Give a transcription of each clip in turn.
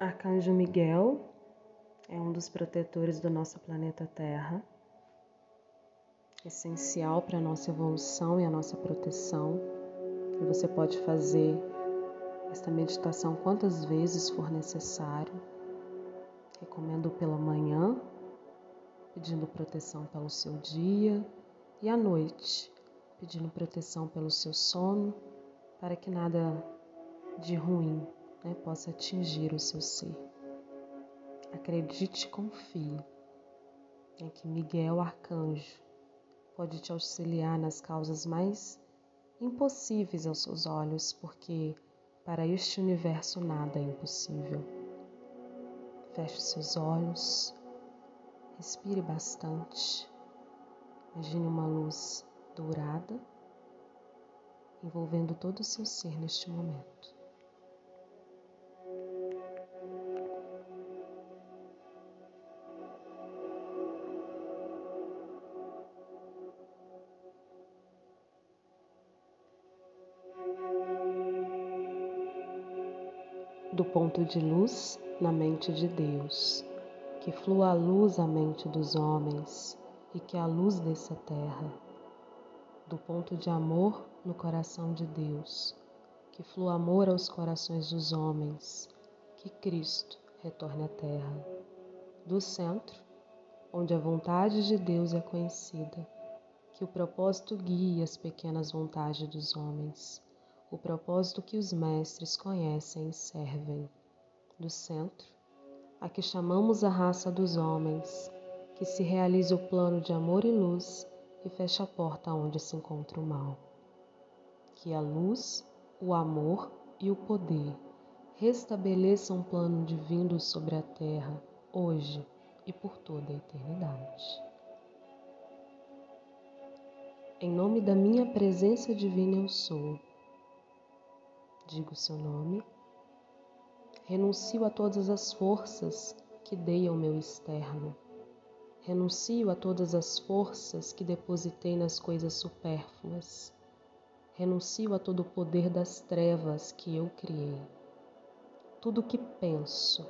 Arcanjo Miguel é um dos protetores do nosso planeta Terra, essencial para a nossa evolução e a nossa proteção. E você pode fazer esta meditação quantas vezes for necessário. Recomendo pela manhã, pedindo proteção pelo seu dia, e à noite, pedindo proteção pelo seu sono, para que nada de ruim né, possa atingir o seu ser. Acredite e confie né, que Miguel Arcanjo pode te auxiliar nas causas mais impossíveis aos seus olhos, porque para este universo nada é impossível. Feche seus olhos, respire bastante, imagine uma luz dourada envolvendo todo o seu ser neste momento. Do ponto de luz na mente de Deus, que flua a luz à mente dos homens e que a luz desça terra, do ponto de amor no coração de Deus, que flua amor aos corações dos homens, que Cristo retorne à terra, do centro, onde a vontade de Deus é conhecida, que o propósito guie as pequenas vontades dos homens o propósito que os mestres conhecem e servem. Do centro, a que chamamos a raça dos homens, que se realize o plano de amor e luz e feche a porta onde se encontra o mal. Que a luz, o amor e o poder restabeleçam um plano divino sobre a terra, hoje e por toda a eternidade. Em nome da minha presença divina eu sou digo seu nome, renuncio a todas as forças que dei ao meu externo, renuncio a todas as forças que depositei nas coisas supérfluas, renuncio a todo o poder das trevas que eu criei. Tudo o que penso,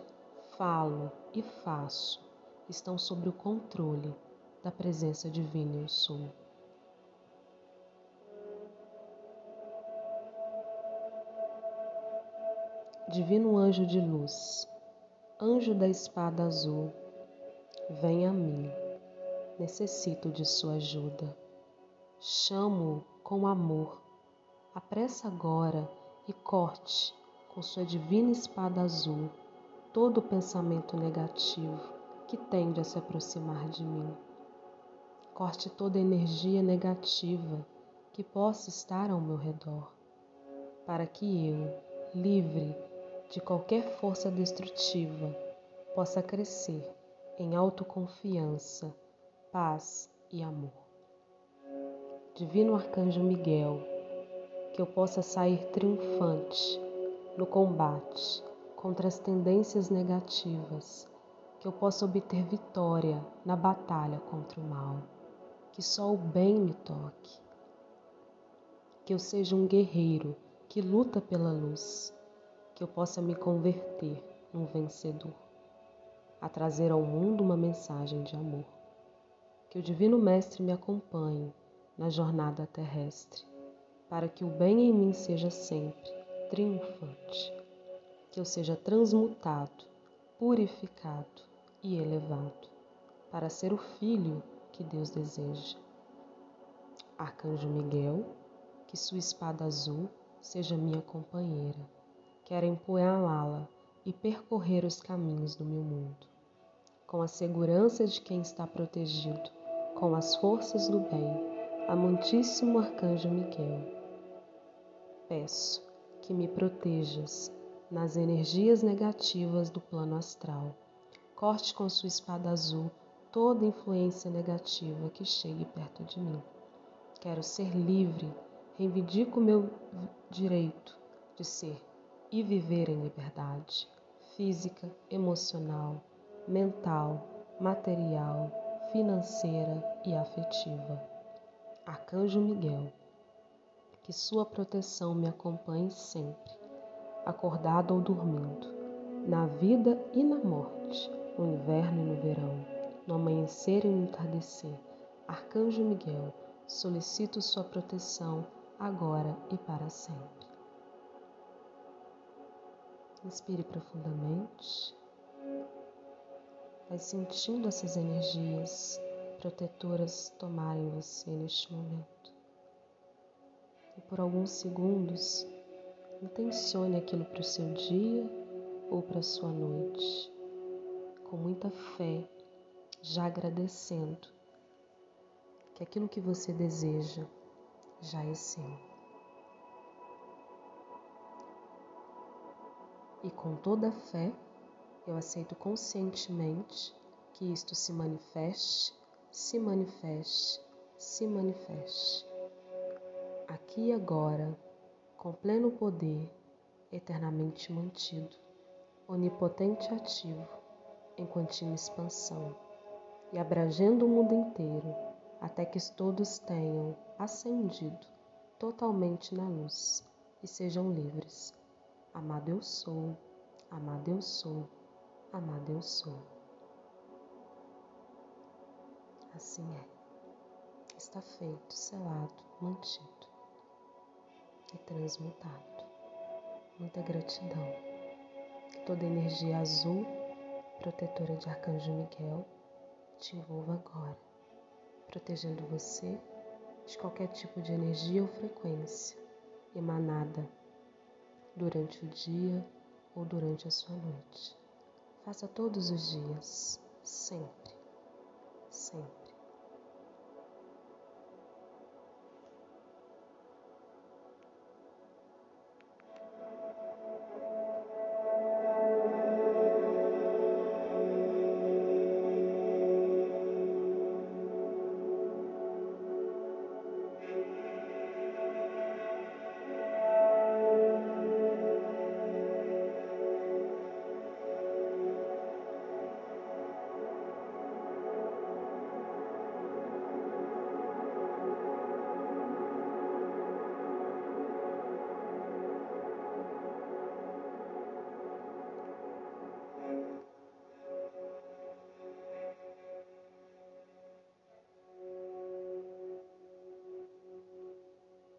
falo e faço estão sob o controle da presença divina eu sou. Divino anjo de luz, anjo da espada azul, vem a mim, necessito de sua ajuda. Chamo-o com amor, apressa agora e corte com sua divina espada azul todo o pensamento negativo que tende a se aproximar de mim. Corte toda energia negativa que possa estar ao meu redor, para que eu, livre de qualquer força destrutiva possa crescer em autoconfiança, paz e amor. Divino Arcanjo Miguel, que eu possa sair triunfante no combate contra as tendências negativas, que eu possa obter vitória na batalha contra o mal, que só o bem me toque, que eu seja um guerreiro que luta pela luz que eu possa me converter num vencedor, a trazer ao mundo uma mensagem de amor. Que o Divino Mestre me acompanhe na jornada terrestre, para que o bem em mim seja sempre triunfante, que eu seja transmutado, purificado e elevado, para ser o filho que Deus deseja. Arcanjo Miguel, que sua espada azul seja minha companheira Quero empunhalá-la e percorrer os caminhos do meu mundo, com a segurança de quem está protegido, com as forças do bem, amantíssimo Arcanjo Miguel. Peço que me protejas nas energias negativas do plano astral. Corte com sua espada azul toda influência negativa que chegue perto de mim. Quero ser livre, reivindico meu direito de ser e viver em liberdade física, emocional, mental, material, financeira e afetiva. Arcanjo Miguel, que sua proteção me acompanhe sempre, acordado ou dormindo, na vida e na morte, no inverno e no verão, no amanhecer e no entardecer. Arcanjo Miguel, solicito sua proteção agora e para sempre. Inspire profundamente. Vai sentindo essas energias protetoras tomarem você neste momento. E por alguns segundos, intencione aquilo para o seu dia ou para a sua noite, com muita fé, já agradecendo que aquilo que você deseja já é seu. E com toda a fé, eu aceito conscientemente que isto se manifeste, se manifeste, se manifeste. Aqui e agora, com pleno poder, eternamente mantido, onipotente ativo, em contínua expansão, e abrangendo o mundo inteiro, até que todos tenham ascendido totalmente na luz e sejam livres. Amado eu sou, amado eu sou amado eu sou. Assim é. Está feito, selado, mantido e transmutado. Muita gratidão. Toda energia azul, protetora de Arcanjo Miguel, te envolva agora, protegendo você de qualquer tipo de energia ou frequência emanada durante o dia ou durante a sua noite. Faça todos os dias, sempre, sempre.